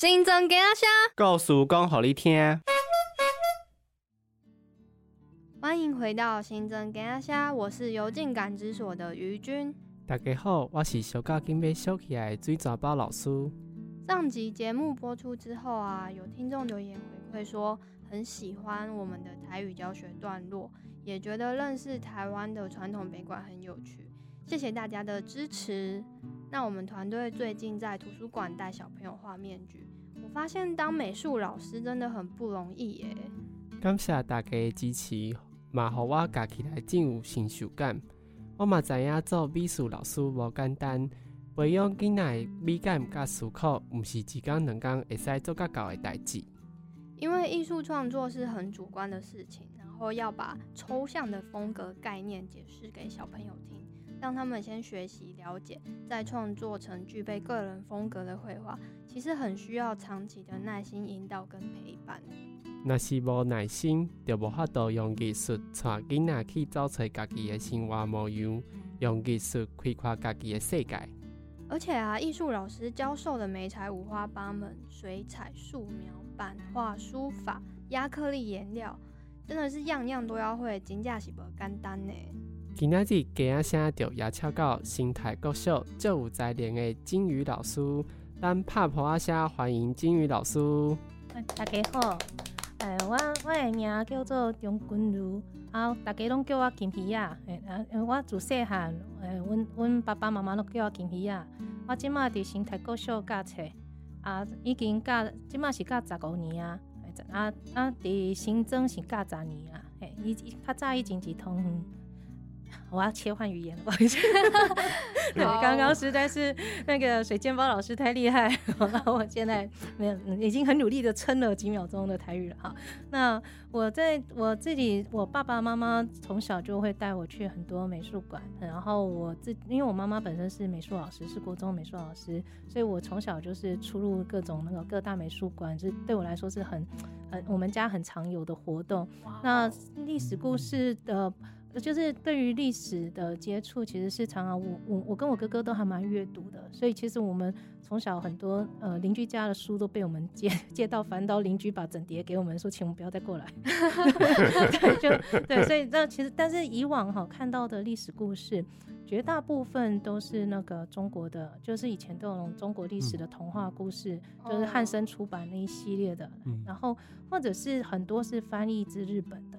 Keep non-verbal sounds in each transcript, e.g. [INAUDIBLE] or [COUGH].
新增给阿虾，告诉讲好你听。欢迎回到新增给阿虾，我是邮进感知所的于君。大家好，我是小家金被收起来水早包老师。上集节目播出之后啊，有听众留言回馈说很喜欢我们的台语教学段落，也觉得认识台湾的传统北馆很有趣。谢谢大家的支持。那我们团队最近在图书馆带小朋友画面具，我发现当美术老师真的很不容易耶。感谢大家的支持，嘛互我教起来真有成就感。我嘛知影做美术老师无简单，培养囡仔美感甲思考，毋是一工两工会使做甲到的代志。因为艺术创作是很主观的事情，然后要把抽象的风格概念解释给小朋友听。让他们先学习了解，再创作成具备个人风格的绘画，其实很需要长期的耐心引导跟陪伴。若是无耐心，就无法度用艺术带囡仔去找出家己的生活模样，用艺术开阔家己的世界。而且啊，艺术老师教授的美彩五花八门，水彩、素描、版画、书法、亚克力颜料，真的是样样都要会，真正是不简单呢。今仔日家仔声就邀请到新台国小最有才能的金鱼老师，咱拍破阿声欢迎金鱼老师。大家好，诶，我我的名叫做钟君如，啊，大家拢叫我金皮亚。诶，啊，我自细汉，诶，阮阮爸爸妈妈拢叫我金皮亚。我即马伫新台国小教册，啊，已经教，即马是教十五年啊。啊。啊，伫新增是教十年啊。诶，伊较早已经是通。我要切换语言，[LAUGHS] 不好意思。[LAUGHS] 对，刚刚实在是那个水煎包老师太厉害，[LAUGHS] 那我现在没有，已经很努力的撑了几秒钟的台语了哈。那我在我自己，我爸爸妈妈从小就会带我去很多美术馆，然后我自因为我妈妈本身是美术老师，是国中美术老师，所以我从小就是出入各种那个各大美术馆，这对我来说是很很我们家很常有的活动。那历史故事的。就是对于历史的接触，其实是常常我我我跟我哥哥都还蛮阅读的，所以其实我们从小很多呃邻居家的书都被我们借借到翻到，邻居把整叠给我们说，请我们不要再过来。[LAUGHS] [LAUGHS] 对，就对，所以那其实但是以往哈看到的历史故事，绝大部分都是那个中国的，就是以前都有中国历史的童话故事，就是汉生出版那一系列的，然后或者是很多是翻译自日本的。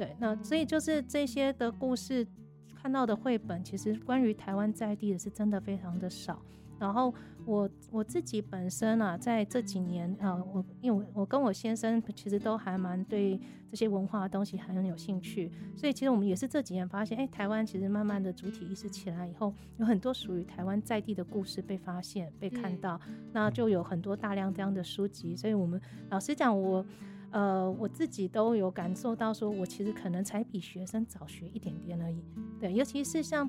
对，那所以就是这些的故事，看到的绘本，其实关于台湾在地的是真的非常的少。然后我我自己本身啊，在这几年啊，我因为我跟我先生其实都还蛮对这些文化的东西很有兴趣，所以其实我们也是这几年发现，哎，台湾其实慢慢的主体意识起来以后，有很多属于台湾在地的故事被发现、被看到，那就有很多大量这样的书籍。所以我们老实讲，我。呃，我自己都有感受到，说我其实可能才比学生早学一点点而已。对，尤其是像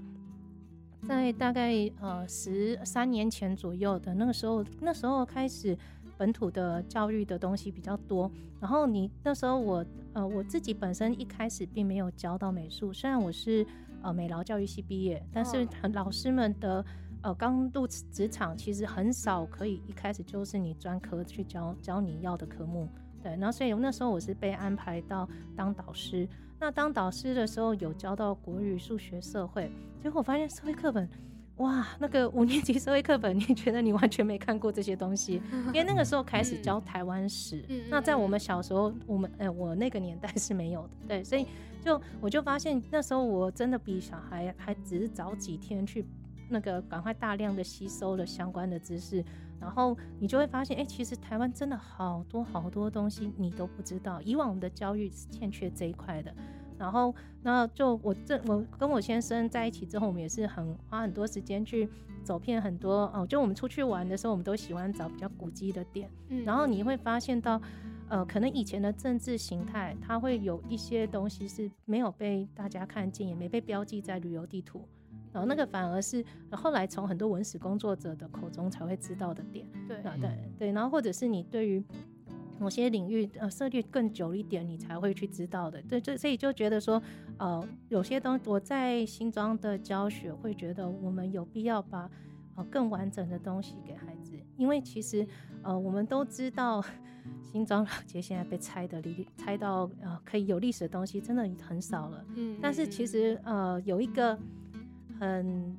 在大概呃十三年前左右的那个时候，那时候开始本土的教育的东西比较多。然后你那时候我呃我自己本身一开始并没有教到美术，虽然我是呃美劳教育系毕业，但是老师们的呃刚入职场，其实很少可以一开始就是你专科去教教你要的科目。对，然后所以那时候我是被安排到当导师。那当导师的时候有教到国语、数学、社会，结果我发现社会课本，哇，那个五年级社会课本，你觉得你完全没看过这些东西，[LAUGHS] 因为那个时候开始教台湾史。那在我们小时候，我们哎，我那个年代是没有的。对，所以就我就发现那时候我真的比小孩还只是早几天去那个赶快大量的吸收了相关的知识。然后你就会发现，哎，其实台湾真的好多好多东西你都不知道。以往我们的教育是欠缺这一块的。然后，那就我这我跟我先生在一起之后，我们也是很花很多时间去走遍很多哦。就我们出去玩的时候，我们都喜欢找比较古迹的店。嗯。然后你会发现到，呃，可能以前的政治形态，它会有一些东西是没有被大家看见，也没被标记在旅游地图。然后那个反而是后来从很多文史工作者的口中才会知道的点，对，对。对，然后或者是你对于某些领域呃涉猎更久一点，你才会去知道的，对，就所以就觉得说，呃，有些东我在新庄的教学会觉得我们有必要把呃更完整的东西给孩子，因为其实呃，我们都知道新庄老街现在被拆的离拆到呃可以有历史的东西真的很少了。嗯，但是其实呃有一个很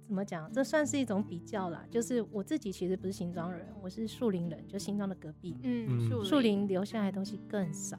怎么讲，这算是一种比较啦。就是我自己其实不是新庄人，我是树林人，就新庄的隔壁。嗯，树树林留下来的东西更少，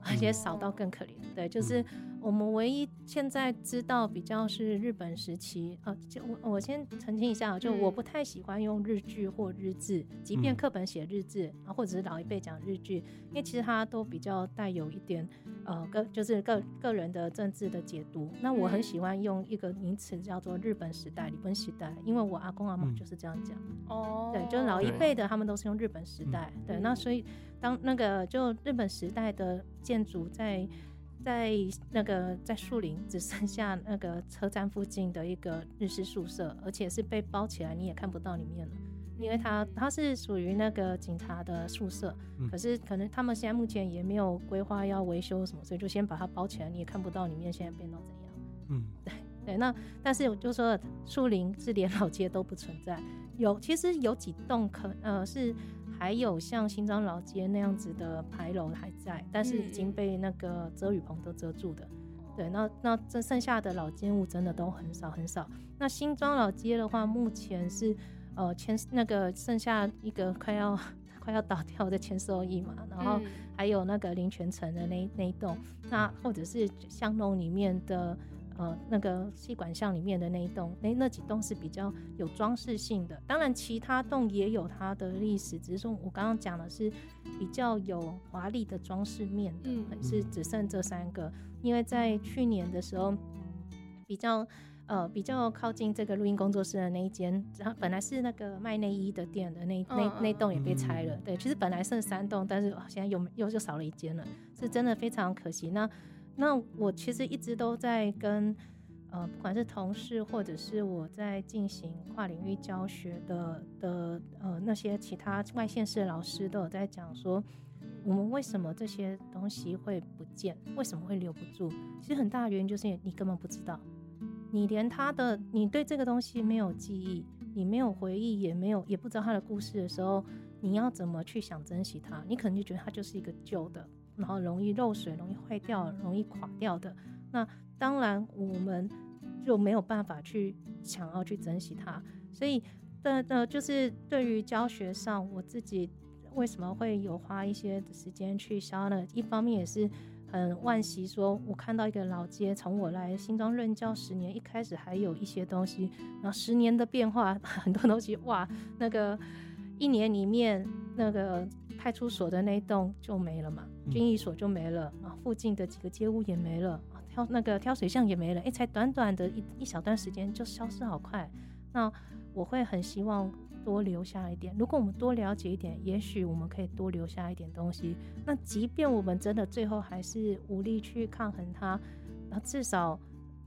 而且少到更可怜。对，就是我们唯一现在知道比较是日本时期。呃，就我我先澄清一下，就我不太喜欢用日剧或日志，即便课本写日志，啊，或者是老一辈讲日剧，因为其实它都比较带有一点呃个就是个个人的政治的解读。那我很喜欢用一个名词叫做日本时代、日本时代，因为我阿公阿妈就是这样讲。哦，对，就是老一辈的他们都是用日本时代。对，那所以当那个就日本时代的建筑在。在那个在树林只剩下那个车站附近的一个日式宿舍，而且是被包起来，你也看不到里面了，因为它它是属于那个警察的宿舍，可是可能他们现在目前也没有规划要维修什么，所以就先把它包起来，你也看不到里面现在变到怎样。嗯，对对，那但是我就说树林是连老街都不存在，有其实有几栋可呃是。还有像新庄老街那样子的牌楼还在，但是已经被那个遮雨棚都遮住的。对，那那这剩下的老建物真的都很少很少。那新庄老街的话，目前是呃前那个剩下一个快要快要倒掉的千寿益嘛，然后还有那个林泉城的那那一栋，那或者是巷弄里面的。呃，那个气管巷里面的那一栋，那那几栋是比较有装饰性的。当然，其他栋也有它的历史，只是说我刚刚讲的是比较有华丽的装饰面的，是只剩这三个。因为在去年的时候，比较呃比较靠近这个录音工作室的那一间，然后本来是那个卖内衣的店的那那那栋也被拆了。对，其实本来剩三栋，但是现在又又就少了一间了，是真的非常可惜。那那我其实一直都在跟，呃，不管是同事或者是我在进行跨领域教学的的呃那些其他外县市的老师都有在讲说，我们为什么这些东西会不见，为什么会留不住？其实很大的原因就是你根本不知道，你连他的你对这个东西没有记忆，你没有回忆，也没有也不知道他的故事的时候，你要怎么去想珍惜它？你可能就觉得它就是一个旧的。然后容易漏水、容易坏掉、容易垮掉的，那当然我们就没有办法去想要去珍惜它。所以，的呃，就是对于教学上，我自己为什么会有花一些时间去教呢？一方面也是很惋惜，说我看到一个老街，从我来新庄任教十年，一开始还有一些东西，然后十年的变化，[LAUGHS] 很多东西哇，那个一年里面那个。派出所的那栋就没了嘛，军医所就没了啊，附近的几个街屋也没了啊，挑那个挑水巷也没了，哎，才短短的一一小段时间就消失好快。那我会很希望多留下一点，如果我们多了解一点，也许我们可以多留下一点东西。那即便我们真的最后还是无力去抗衡它，那至少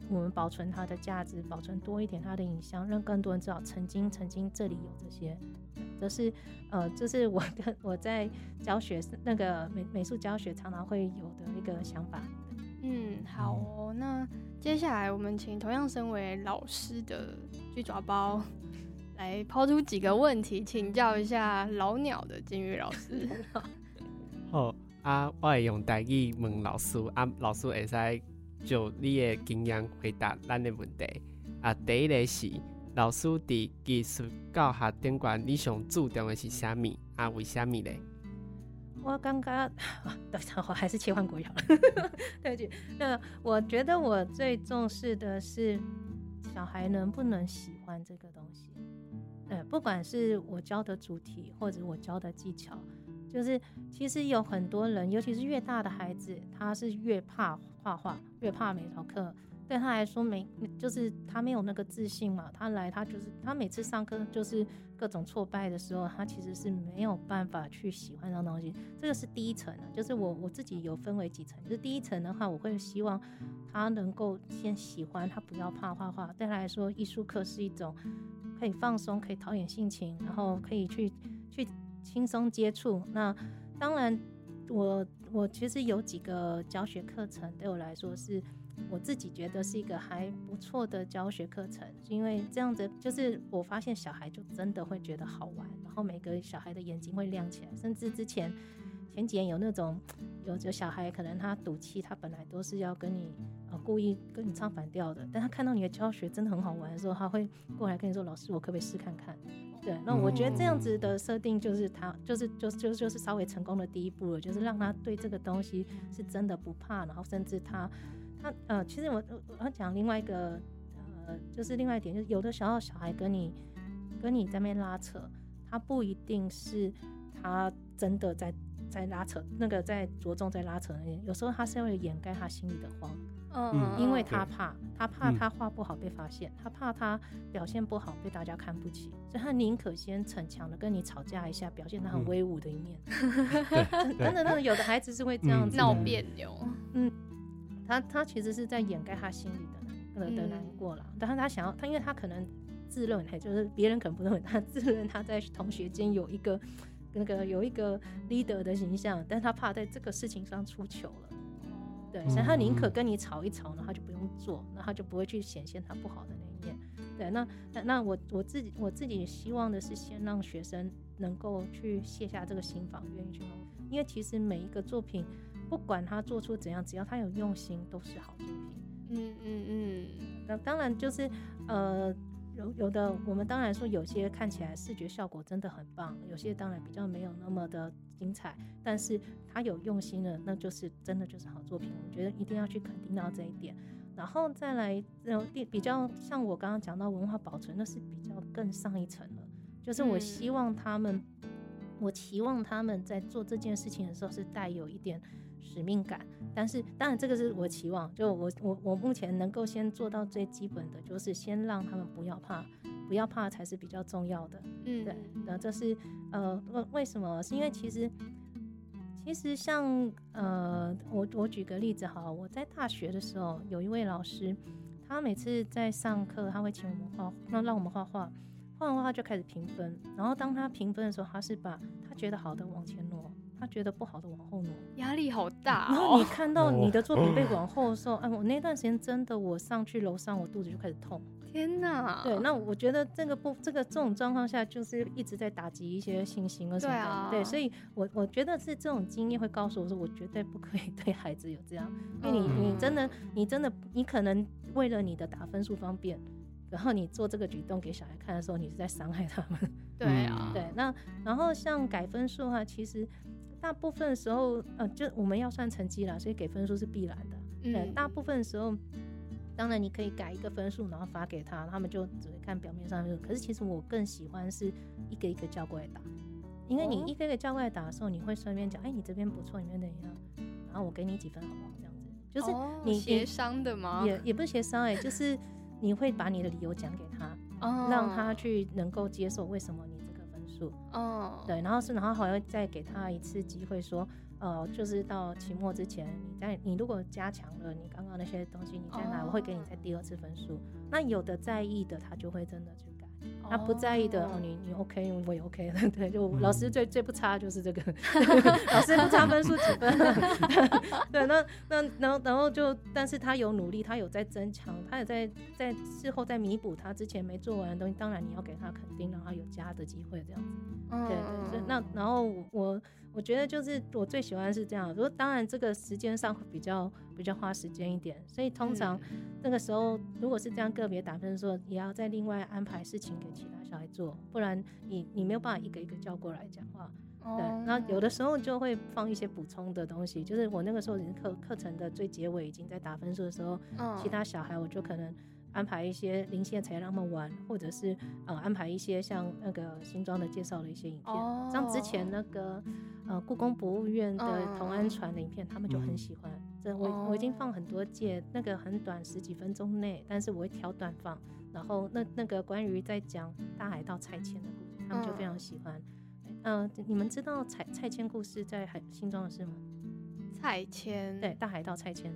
我们保存它的价值，保存多一点它的影像，让更多人知道曾经曾经这里有这些。这是，呃，这是我跟我在教学那个美美术教学常常会有的一个想法。嗯，好哦。那接下来我们请同样身为老师的巨爪包 [LAUGHS] 来抛出几个问题，请教一下老鸟的金鱼老师。[LAUGHS] 好啊，我会用台语问老师，啊，老师会使就你的经验回答咱的问题。啊，第一个是。老师伫技术教学顶管，你上注重的是虾米啊？为虾米嘞？我刚刚，[LAUGHS] 对，我还是切换国语好了。[LAUGHS] 对不起，那我觉得我最重视的是小孩能不能喜欢这个东西。呃，不管是我教的主题，或者我教的技巧，就是其实有很多人，尤其是越大的孩子，他是越怕画画，越怕美术课。对他来说，没就是他没有那个自信嘛。他来，他就是他每次上课就是各种挫败的时候，他其实是没有办法去喜欢上东西。这个是第一层的，就是我我自己有分为几层。就是第一层的话，我会希望他能够先喜欢，他不要怕画画。对他来说，艺术课是一种可以放松、可以陶冶性情，然后可以去去轻松接触。那当然，我我其实有几个教学课程，对我来说是。我自己觉得是一个还不错的教学课程，因为这样子就是我发现小孩就真的会觉得好玩，然后每个小孩的眼睛会亮起来，甚至之前前几年有那种有有小孩可能他赌气，他本来都是要跟你呃故意跟你唱反调的，但他看到你的教学真的很好玩的时候，他会过来跟你说：“老师，我可不可以试看看？”对，那我觉得这样子的设定就是他就是就就就是稍微成功的第一步了，就是让他对这个东西是真的不怕，然后甚至他他呃，其实我我要讲另外一个呃，就是另外一点，就是有的时候小孩跟你跟你在那边拉扯，他不一定是他真的在在拉扯，那个在着重在拉扯那边，有时候他是为了掩盖他心里的慌。嗯，因为他怕，他怕嗯。他画不好被发现，他怕他表现不好被大家看不起，所以他宁可先逞强的跟你吵架一下，表现他很嗯。威武的一面。[LAUGHS] 对真的，真的，有的孩子是会这样嗯。子的闹。别扭。嗯他他其实是在掩盖他心里的难的的难嗯。过啦，但是他想要他，因为他可能自认为，就是别人可能不认为他自认他在同学间有一个那个有一个 leader 的形象，但他怕在这个事情上出糗了。对，所以他宁可嗯跟你吵一吵，然后他就不用做，那他就不会去显现他不好的那一面。对，那那那我我自己我自己希望的是先让学生能够去卸下这个心防，愿意去弄，因为其实每一个作品，不管他做出怎样，只要他有用心，都是好作品。嗯嗯嗯，那当然就是呃。有有的，我们当然说有些看起来视觉效果真的很棒，有些当然比较没有那么的精彩，但是他有用心的，那就是真的就是好作品。我觉得一定要去肯定到这一点，然后再来，嗯，比比较像我刚刚讲到文化保存，那是比较更上一层了。就是我嗯希望他们，我期望他们在做这件事情的时候是带有一点使命感，但是当然这个是我期望，就我我我目前能够先做到最基本的，就是先让他们不要怕，不要怕才是比较重要的。嗯对，那这是呃为为什么？是因为其实其实像呃，我我举个例子哈，我在大学的时候有一位老师，他每次在上课，他会请我们画，那让我们画画，画完画他就开始评分，然后当他评分的时候，他是把他觉得好的往前挪，他觉得不好的往后挪。压力好大然后你哦。看到你的作品被往后的时候，哎，我那段时间真的，我上去楼上，我肚子就开始痛。天哪！对，那我觉得这个不，这个这种状况下，就是一直在打击一些信心啊什么的。对啊对，所以我我觉得是这种经验会告诉我说，我绝对不可以 [LAUGHS] 对孩子有这样，因为你嗯你真的你真的你可能为了你的打分数方便，然后你做这个举动给小孩看的时候，你是在伤害他们。对啊，对，那然后像改分数的话，其实大部分的时候，呃，就我们要算成绩啦，所以给分数是必然的。对，嗯，大部分的时候，当然你可以改一个分数，然后发给他，他们就只会看表面上面。可是其实我更喜欢是一个一个叫过来打，因为你哦一个一个叫过来打的时候，你会顺便讲，哎，你这边不错，你那边怎样，然后我给你几分好不好？这样子，就是哦你协商的吗？也也不是协商哎、就是你会把你的理由讲给他，哦让他去能够接受为什么你哦，对，然后是，然后还会再给他一次机会说，呃，就是到期末之前，你在你如果加强了你刚刚那些东西，你再来，我会给你再第二次分数。那有的在意的，他就会真的去改；那不在意的，哦，你你 OK，我也 OK 了。[LAUGHS] 对，就嗯老师最最不差就是这个，[LAUGHS] 老师不差分数几分。[LAUGHS] 对，那那然后然后就，但是他有努力，他有在增强，他也在在事后在弥补他之前没做完的东西。当然你要给他肯定，让他有加的机会，这样子。嗯对对，所以那然后我我觉得就是我最喜欢是这样，如果当然这个时间上会比较比较花时间一点，所以通常那个时候如果是这样个别打分的时候，也要再另外安排事情给其他小孩做，不然你你没有办法一个一个叫过来讲话。对，那有的时候就会放一些补充的东西，就是我那个时候已经课课程的最结尾已经在打分数的时候，候其他小孩我就可能安排一些零线材让他们玩，或者是呃安排一些像那个新装的介绍的一些影片，哦像之前那个呃故宫博物院的嗯同安传的影片，他们就很嗯喜欢。这我我已经哦放很多届，那个很短十几分钟内，但是我会挑短放。然后那那个关于在讲大海盗拆迁的故事，他们就非常嗯喜欢。嗯、你们知道拆拆迁故事在海新庄的事吗？拆迁，对，大海盗蔡牵。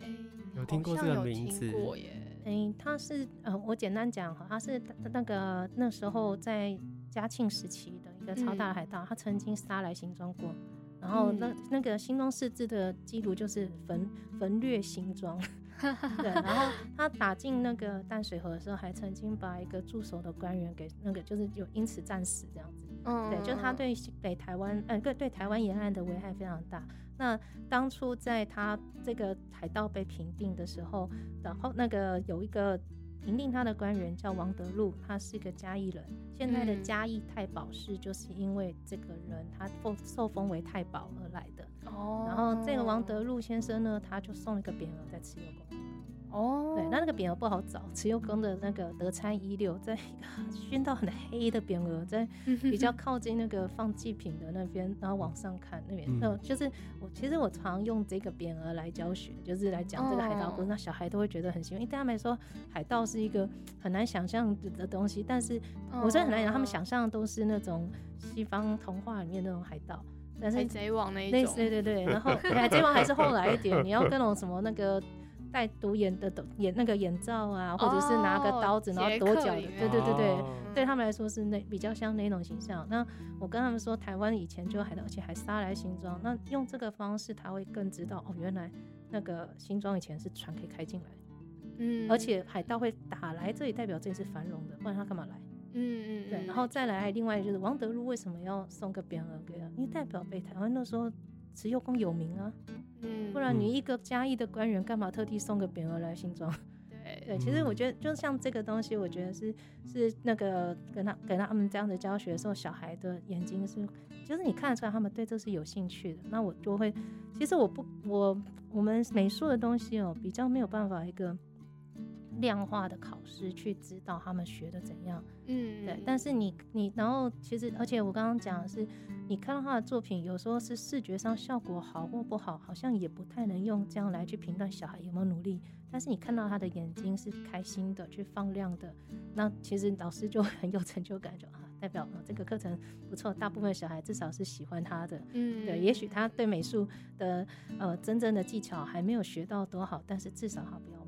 哎，有听过好这个像有听名字过耶。诶，他是呃，我简单讲哈，他是那那个那时候在嘉庆时期的一个超大的海盗，他曾经杀来新庄过，然后那、嗯那个新庄市志的记录就是焚焚掠新庄，对，然后他打进那个淡水河的时候，还曾经把一个驻守的官员给那个就是有因此战死这样子，嗯，对，就他对北台湾，呃，对对台湾沿岸的危害非常大。那当初在他这个海盗被平定的时候，然后那个有一个平定他的官员叫王德禄，他是一个嘉义人。现在的嗯嘉义太保是就是因为这个人他受受封为太保而来的。哦，然后这个王德禄先生呢，他就送了一个匾额在慈幼宫。哦，对，那那个匾额不好找，慈幼宫的那个德参一六，在一个熏到很黑的匾额，在 [LAUGHS] 比较靠近那个放祭品的那边，然后往上看那边，嗯。那、就是我其实我常用这个匾额来教学，就是来讲这个海盗故事，哦。那小孩都会觉得很喜欢，因为对他们来说，海盗是一个很难想象的的东西，但是我真的很难讲，他们想象都是那种西方童话里面那种海盗，但是海贼王那一种，对对对，然后 [LAUGHS] 海贼王还是后来一点，你要跟那种什么那个戴独眼的眼那个眼罩啊，或者是拿个刀子、哦然后躲脚的，对对对对，哦对他们来说是那比较像那种形象。那我跟他们说，台湾以前就海盗，而且还杀来新庄，那用这个方式，他会更知道哦，原来那个新庄以前是船可以开进来，嗯，而且海盗会打来这里，代表这里是繁荣的，不然他干嘛来？嗯嗯，对，然后再来另外就是王德禄为什么要送个匾额给他？因为代表被台湾那时候慈幼宫有名啊。嗯，不然你一个嘉义的官员干嘛特地送个匾额来新庄？对对，其实我觉得就像这个东西，我觉得是是那个跟他给他们这样的教学的时候，小孩的眼睛是，就是你看得出来他们对这是有兴趣的。那我就会，其实我不我我们美术的东西哦，比较没有办法一个量化的考试去知道他们学的怎样。嗯，对，但是你你然后其实，而且我刚刚讲的是，你看到他的作品，有时候是视觉上效果好或不好，好像也不太能用这样来去评断小孩有没有努力。但是你看到他的眼睛是开心的，去放亮的，那其实老师就很有成就感，就啊，代表、呃、这个课程不错，大部分小孩至少是喜欢他的。嗯，对，也许他对美术的呃真正的技巧还没有学到多好，但是至少他不要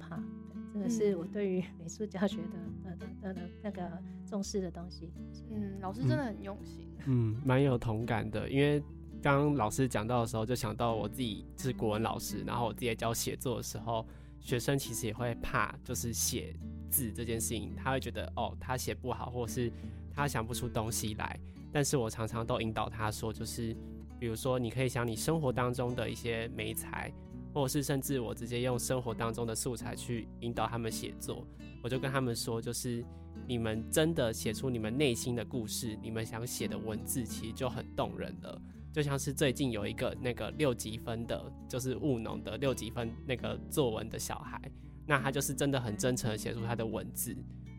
这个是我嗯对于美术教学的呃的的的那个重视的东西。嗯，老师真的很用心，嗯，蛮有同感的，因为刚刚老师讲到的时候，就想到我自己是国文老师，然后我自己在教写作的时候，学生其实也会怕，就是写字这件事情，他会觉得哦，他写不好，或是他想不出东西来。但是我常常都引导他说，就是比如说，你可以想你生活当中的一些美材，或是甚至我直接用生活当中的素材去引导他们写作。我就跟他们说，就是你们真的写出你们内心的故事，你们想写的文字，其实就很动人了。就像是最近有一个那个六级分的，就是务农的六级分那个作文的小孩，那他就是真的很真诚的写出他的文字。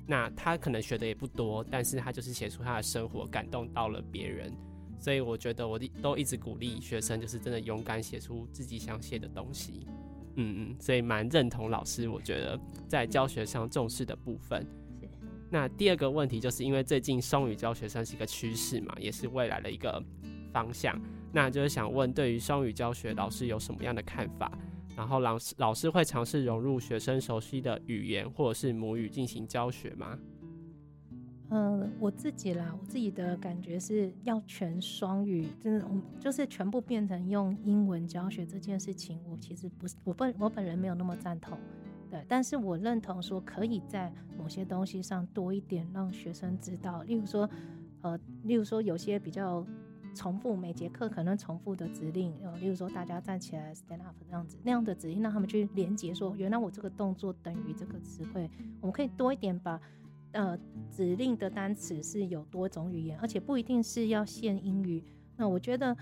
那他可能学的也不多，但是他就是写出他的生活，感动到了别人。所以我觉得我都一直鼓励学生，就是真的勇敢写出自己想写的东西。嗯嗯，所以蛮认同老师，我觉得在教学上重视的部分。是那第二个问题，就是因为最近双语教学算是一个趋势嘛，也是未来的一个方向。那就是想问，对于双语教学，老师有什么样的看法？然后老师老师会尝试融入学生熟悉的语言或者是母语进行教学吗？嗯，我自己啦，我自己的感觉是要全双语，就是我就是全部变成用英文教学这件事情，我其实不是我本我本人没有那么赞同，对，但是我认同说可以在某些东西上多一点让学生知道，例如说，呃，例如说有些比较重复每节课可能重复的指令，呃，例如说大家站起来 stand up 这样子那样的指令，让他们去连接说，原来我这个动作等于这个词汇，我们可以多一点把。呃，指令的单词是有多种语言，而且不一定是要限英语。那我觉得，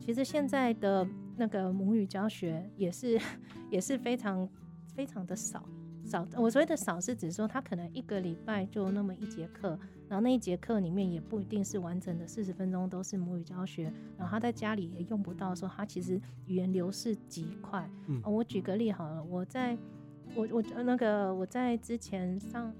其实现在的那个母语教学也是也是非常非常的少少。我所谓的少是指说，他可能一个礼拜就那么一节课，然后那一节课里面也不一定是完整的四十分钟都是母语教学，然后他在家里也用不到的时候，他其实语言流逝极快。嗯呃我举个例好了，我在我我呃那个我在之前上。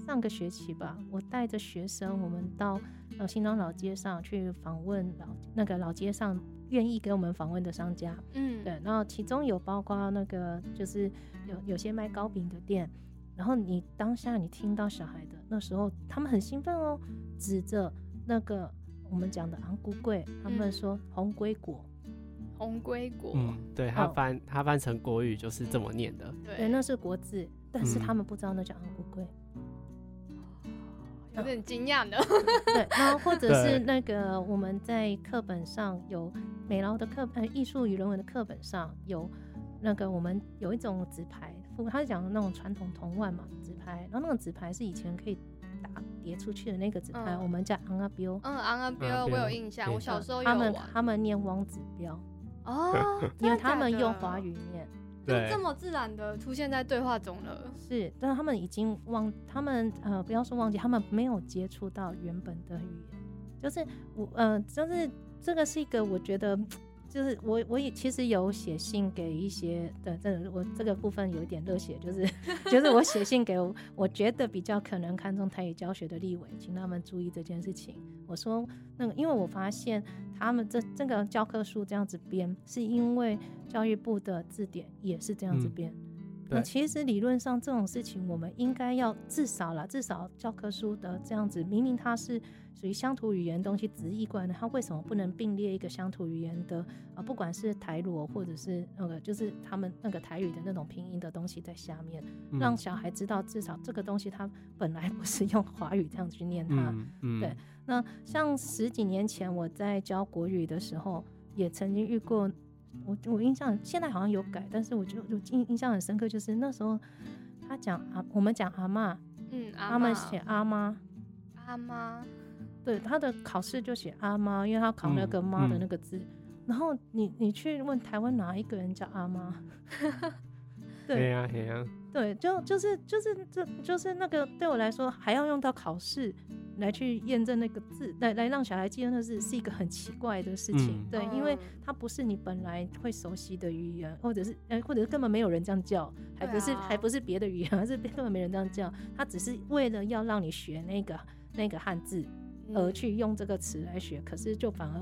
在上个学期吧，我带着学生，我们到呃新庄老街上去访问老那个老街上愿意给我们访问的商家，嗯，对，然后其中有包括那个就是有有些卖糕饼的店，然后你当下你听到小孩的那时候，他们很兴奋哦，指着那个我们讲的昂菇桂，他们嗯。说红龟果，红龟果，嗯，对他哦。翻他翻成国语就是这么念的。对，那是国字，但是嗯。他们不知道那叫昂菇桂。有点惊讶的。对，[LAUGHS] 然后或者是那个我们在课本上有美劳的课呃艺术与人文的课本上有那个我们有一种纸牌，他是讲的那种传统铜腕嘛纸牌，然后那个纸牌是以前可以打叠出去的那个纸牌，嗯我们叫昂阿标。嗯，昂阿昂标我有印象，我小时候有他们。他们念汪子标，哦，因为他们用华语念。就对这么自然的出现在对话中了。是，但是他们已经忘，他们呃，不要说忘记，他们没有接触到原本的语言，就是我呃，就是这个是一个我觉得，就是我我也其实有写信给一些的，这个我这个部分有一点热血，就是就是我写信给我我觉得比较可能看重台语教学的立委，请他们注意这件事情。我说那个，因为我发现他们这这个教科书这样子编，是因为教育部的字典也是这样子嗯编。嗯那其实理论上这种事情，我们应该要至少啦，至少教科书的这样子，明明它是属于乡土语言的东西直译过来的，它为什么不能并列一个乡土语言的啊？不管是台罗或者是那个，就是他们那个台语的那种拼音的东西在下面，嗯让小孩知道至少这个东西它本来不是用华语这样去念它。嗯嗯对那像十几年前我在教国语的时候，也曾经遇过，我我印象现在好像有改，但是我就就印印象很深刻，就是那时候他讲啊，我们讲阿妈，嗯，阿嬷他们写阿妈，阿妈，对，他的考试就写阿妈，因为他考那个嗯妈的嗯那个字。然后你你去问台湾哪一个人叫阿妈？[LAUGHS] 对嘿呀对呀，对，就就是就是就就是那个对我来说，还要用到考试来去验证那个字，来来让小孩记得那字，是一个很奇怪的事情。嗯对，因为嗯它不是你本来会熟悉的语言，或者是呃，或者是根本没有人这样叫，还不是、啊还不是别的语言，而是根本没人这样叫，他只是为了要让你学那个那个汉字而嗯去用这个词来学，可是就反而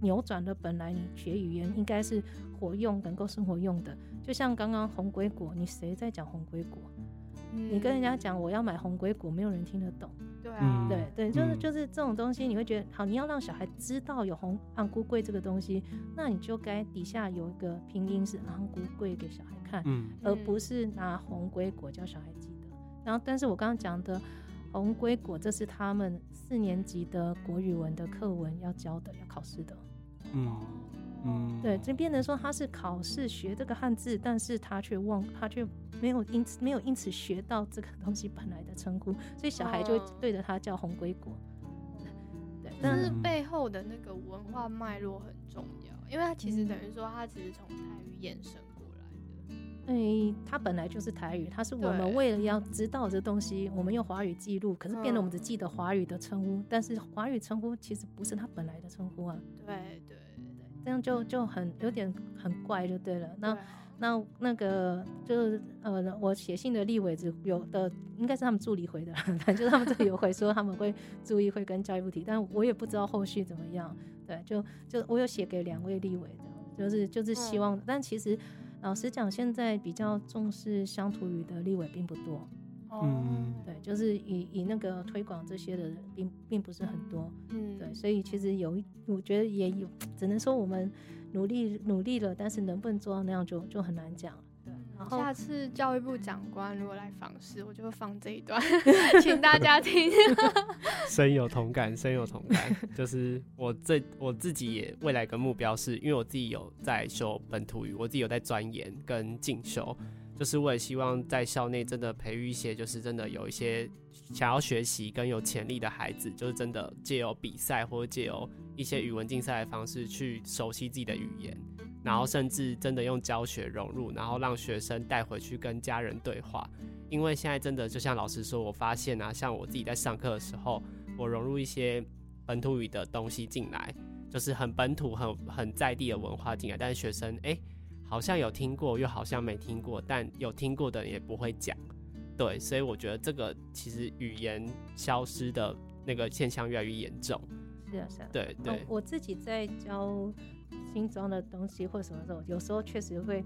扭转了本来你学语言应该是活用能够生活用的。就像刚刚红龟果，你谁在讲红龟果？你跟人家嗯讲我要买红龟果，没有人听得懂。对啊嗯，对对，就是嗯就是这种东西，你会觉得好，你要让小孩知道有红昂菇贵这个东西，那你就该底下有一个拼音是昂菇贵给小孩看，嗯而不是拿红龟果叫小孩记得。然后，但是我刚刚讲的红龟果，这是他们四年级的国语文的课文要教的，要考试的。嗯嗯，对，这变成说他是考试学这个汉字，但是他却忘，他却没有因此没有因此学到这个东西本来的称呼，所以小孩就对着他叫红龟果。对，但是嗯背后的那个文化脉络很重要，因为它其实等于说它只是从台语衍生过来的。诶，它本来就是台语，它是我们为了要知道这东西，我们用华语记录，可是变得我们嗯只记得华语的称呼，但是华语称呼其实不是它本来的称呼啊，对对对这样就就很有点很怪就对了。那啊那那个就是呃，我写信的立委只有的应该是他们助理回的，反正就是他们这里有回说他们会注意会跟教育部提，但我也不知道后续怎么样。对，就就我有写给两位立委的，就是就是希望，但其实老实讲，现在比较重视乡土语的立委并不多。嗯对，就是以以那个推广这些的人并并不是很多。嗯对，所以其实有一，我觉得也有，只能说我们努力努力了，但是能不能做到那样就就很难讲了。对，然后下次教育部长官如果来访视，我就会放这一段，[LAUGHS] 请大家听。[LAUGHS] 深有同感，深有同感。就是我这我自己也未来一个目标是，因为我自己有在修本土语，我自己有在钻研跟进修，就是我也希望在校内真的培育一些，就是真的有一些想要学习跟有潜力的孩子，就是真的借由比赛或者借由一些语文竞赛的方式去熟悉自己的语言。然后甚至真的用教学融入，然后让学生带回去跟家人对话。因为现在真的就像老师说，我发现啊，像我自己在上课的时候，我融入一些本土语的东西进来，就是很本土、很很在地的文化进来，但是学生哎、好像有听过，又好像没听过，但有听过的也不会讲。对，所以我觉得这个其实语言消失的那个现象越来越严重。是啊是啊，对对，哦我自己在教新装的东西或什么时候，有时候确实会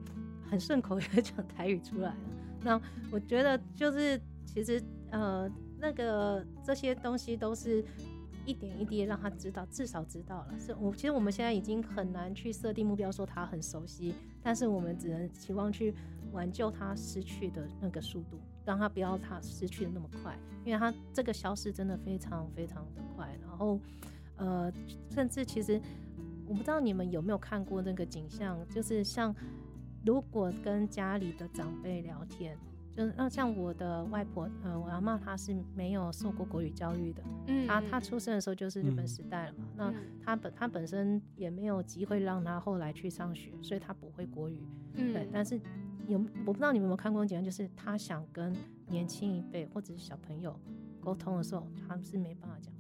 很顺口也会讲台语出来了。那我觉得就是其实呃那个这些东西都是一点一滴让他知道，至少知道了。是我其实我们现在已经很难去设定目标，说他很熟悉，但是我们只能期望去挽救他失去的那个速度。让他不要他失去的那么快，因为他这个消失真的非常非常的快。然后，呃，甚至其实我不知道你们有没有看过那个景象，就是像如果跟家里的长辈聊天。就是那像我的外婆，嗯，我阿妈她是没有受过国语教育的，嗯，她她出生的时候就是日本时代了嘛，那她本她本身也没有机会让她后来去上学，所以她不会国语，嗯，对，但是有我不知道你们有没有看过景象，就是她想跟年轻一辈或者是小朋友沟通的时候，他们是没办法讲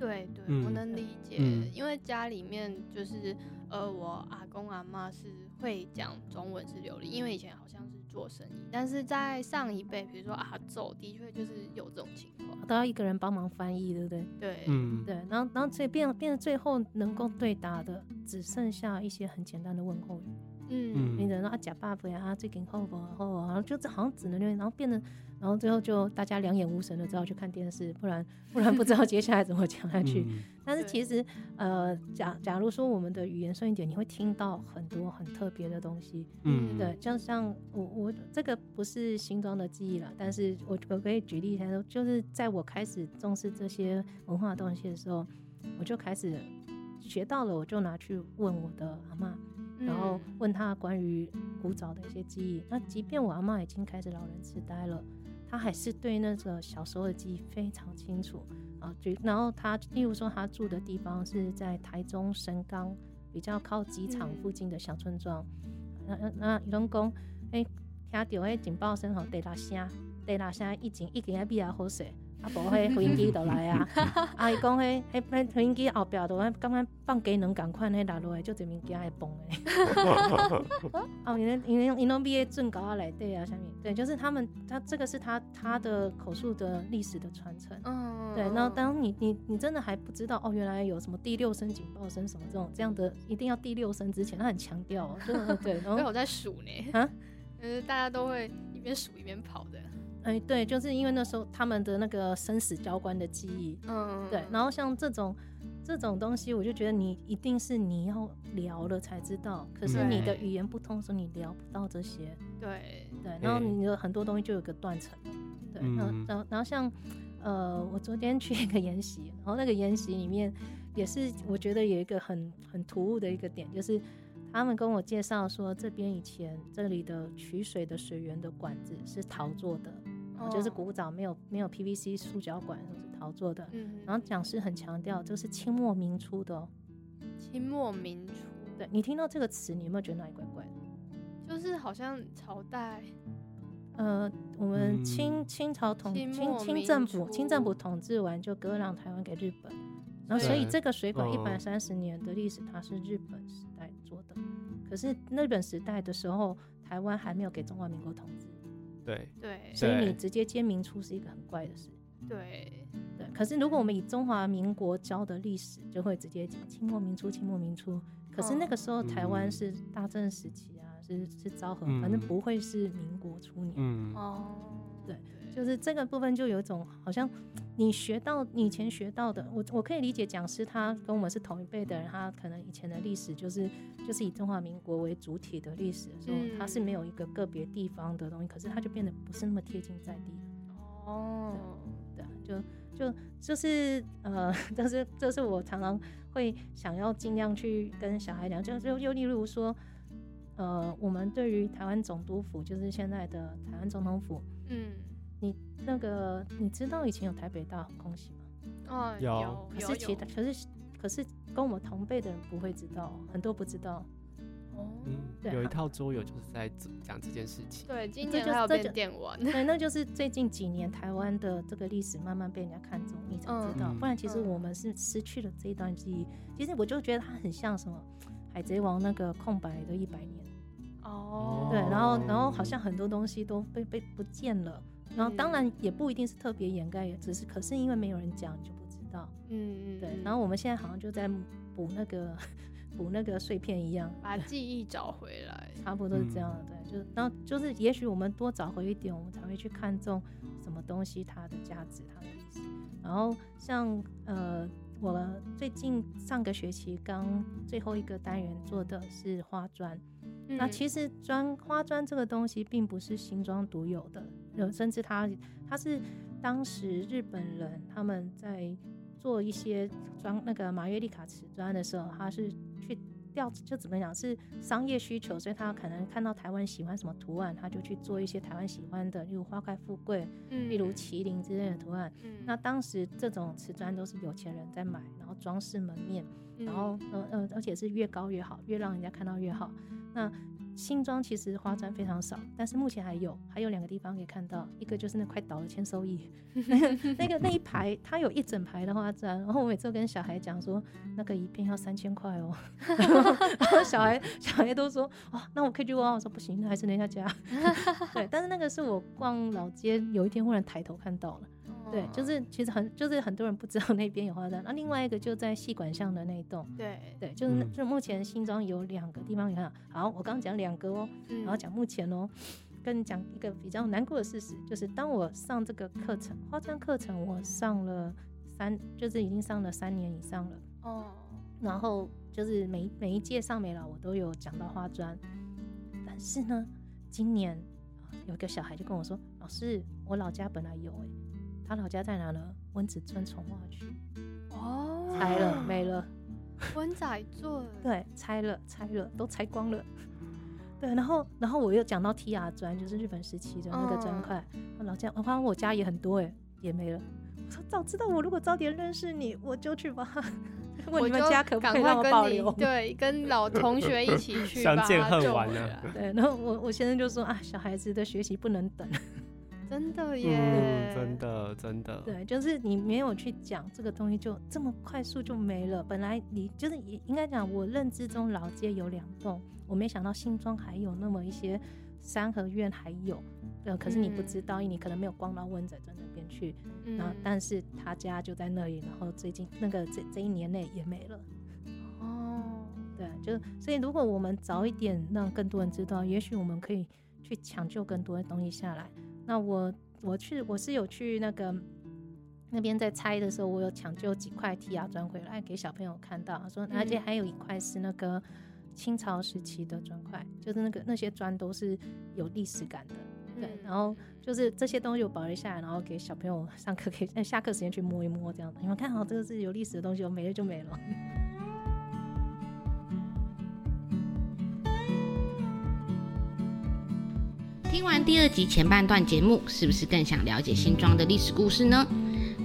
话，对对，我能理解，因为家里面就是呃，我阿公阿妈是会讲中文是流利，因为以前好像是。做生意，但是在上一辈，比如说阿祖，的确就是有这种情况，都要一个人帮忙翻译，对不对？对，嗯，对，然后，然后这变变，最后能够对答的，只剩下一些很简单的问候语，嗯，你等到啊，假爸爸呀，最近好不好？然后就这好像只能留言，然后变得。然后最后就大家两眼无神的，只好去看电视，不然不然不知道接下来怎么讲下去。但是其实，呃，假假如说我们的语言顺一点，你会听到很多很特别的东西。嗯，对，就像我我这个不是新装的记忆了，但是我我可以举例一下说，就是在我开始重视这些文化东西的时候，我就开始学到了，我就拿去问我的阿妈，然后问他关于古早的一些记忆。那即便我阿妈已经开始老人痴呆了。他还是对那个小时候的记忆非常清楚啊，就然后他，例如说他住的地方是在台中神冈，比较靠机场附近的小村庄。那那伊拢讲，哎，听到哎警报声吼，地拉声，地拉声一警一警还比较好势。啊，无迄飞机就来啊！[LAUGHS] 啊，伊讲迄迄飞飞机后壁都感觉放机能共款，迄落落来就侪物件会崩诶。[LAUGHS] 哦，因为因为因拢毕业准高啊来对啊，下面对，就是他们他这个是他他的口述的历史的传承。嗯，对。然后当你你你真的还不知道哦，原来有什么第六声警报声什么这种这样的，一定要第六声之前，他很强调，对对。然后 [LAUGHS] 我在数呢，啊，呃，大家都会一边数一边跑的。哎，对，就是因为那时候他们的那个生死交关的记忆，嗯，对。然后像这种这种东西，我就觉得你一定是你要聊了才知道，可是你的语言不通，所以你聊不到这些。对对，然后你的很多东西就有个断层。对，然后然后然后像呃，我昨天去一个研习，然后那个研习里面也是我觉得有一个很很突兀的一个点，就是他们跟我介绍说，这边以前这里的取水的水源的管子是陶做的。就是古早没有没有 PVC 塑胶管，都是陶做的。嗯，然后讲师很强调，这是清末明初的哦。清末明初，对你听到这个词，你有没有觉得哪里怪怪的？就是好像朝代，呃，我们清清朝统清清政府清政府统治完就割让台湾给日本，然后所以这个水管一百三十年的历史，它是日本时代做的。可是日本时代的时候，台湾还没有给中华民国统治。对。对，所以你直接接明初是一个很怪的事。对。对，可是如果我们以中华民国教的历史，就会直接讲清末明初，清末明初。可是那个时候台湾是大正时期啊，是是昭和，反正不会是民国初年。嗯。哦，对，就是这个部分就有一种好像。你学到你以前学到的，我我可以理解讲师他跟我们是同一辈的人，他可能以前的历史就是就是以中华民国为主体的历史的时候，他是没有一个个别地方的东西，可是他就变得不是那么贴近在地了。哦，对，就就就是呃，[LAUGHS] 这是这是我常常会想要尽量去跟小孩讲，就就又例如说，呃，我们对于台湾总督府，就是现在的台湾总统府，嗯。你那个你知道以前有台北大空袭吗？哦，有。可是其他可是可是跟我们同辈的人不会知道，很多不知道。哦，嗯，有一套桌游就是在讲这件事情。对，今年还有变电玩。对，[LAUGHS] 那就是最近几年台湾的这个历史慢慢被人家看中，你才知道。不然其实我们是失去了这一段记忆。其实我就觉得它很像什么海贼王那个空白的一百年。哦。对，然后然后好像很多东西都被被不见了。然后当然也不一定是特别掩盖，也只是可是因为没有人讲就不知道。嗯嗯，对。然后我们现在好像就在补那个补那个碎片一样，把 [LAUGHS] 记忆找回来，差不多是这样的。对，就是然后就是也许我们多找回一点，我们才会去看重什么东西它的价值、它的意思。然后像呃，我最近上个学期刚最后一个单元做的是花砖，那其实砖花砖这个东西并不是新庄独有的，有甚至它它是当时日本人他们在做一些砖那个马约利卡瓷砖的时候，他是去调就怎么讲是商业需求，所以他可能看到台湾喜欢什么图案，他就去做一些台湾喜欢的，例如花开富贵，嗯例如麒麟之类的图案。嗯那当时这种瓷砖都是有钱人在买，然后装饰门面，然后嗯呃呃，而且是越高越好，越让人家看到越好。那新庄其实花砖非常少，但是目前还有，还有两个地方可以看到，一个就是那快倒的签收益，[LAUGHS] 那个那一排，它有一整排的花砖，然后我每次跟小孩讲说，那个一片要三千块哦，[LAUGHS] 然后小孩小孩都说，哦，那我可以去挖，我说不行，那还是人家家，[LAUGHS] 对，但是那个是我逛老街有一天忽然抬头看到了。对，哦。就是其实很就是很多人不知道那边有花砖，那另外一个就在戏馆巷的那一栋，对，对，就是就目前新庄有两个地方有看。好，我刚刚讲两个哦，嗯。然后讲目前哦，跟你讲一个比较难过的事实，就是当我上这个课程花砖课程，我上了三，就是已经上了三年以上了，哦，然后就是每每一届上美老我都有讲到花砖，但是呢，今年啊有一个小孩就跟我说，老师，我老家本来有诶、他老家在哪呢？温子村从化区，哦，拆了没了。温仔做，[LAUGHS] 对，拆了，拆了，都拆光了。对，然后，然后我又讲到 TR 砖，就是日本时期的那个砖块，我老家，我发现我家也很多哎，也没了。我说早知道我如果早点认识你，我就去把它问你们家可不可以让我保留。对，跟老同学一起去吧相见恨晚啊回来对，然后我我先生就说啊，小孩子的学习不能等。真的嗯，耶，真的真的，对，就是你没有去讲这个东西，就这么快速就没了。本来你就是也应该讲，我认知中老街有两栋，我没想到新庄还有那么一些三合院还有，呃，可是你不知道，你可能没有逛到温仔镇那边去，嗯，然后但是他家就在那里，然后最近那个这这一年内也没了。哦，对，就所以如果我们早一点让更多人知道，也许我们可以去抢救更多的东西下来。那我我去我是有去那个那边在拆的时候，我有抢救几块剔牙砖回来给小朋友看到，说而且嗯还有一块是那个清朝时期的砖块，就是那个那些砖都是有历史感的。对，嗯然后就是这些东西我保留下来，然后给小朋友上课可以呃下课时间去摸一摸，这样子。你们看好这个是有历史的东西，我没了就没了。听完第二集前半段节目，是不是更想了解新庄的历史故事呢？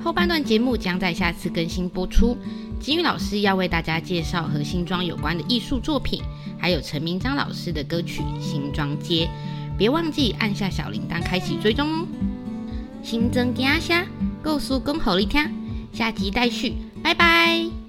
后半段节目将在下次更新播出。金宇老师要为大家介绍和新庄有关的艺术作品，还有陈明章老师的歌曲《新庄街》。别忘记按下小铃铛，开启追踪哦。新增惊下，告诉公好你听，下集待续，拜拜。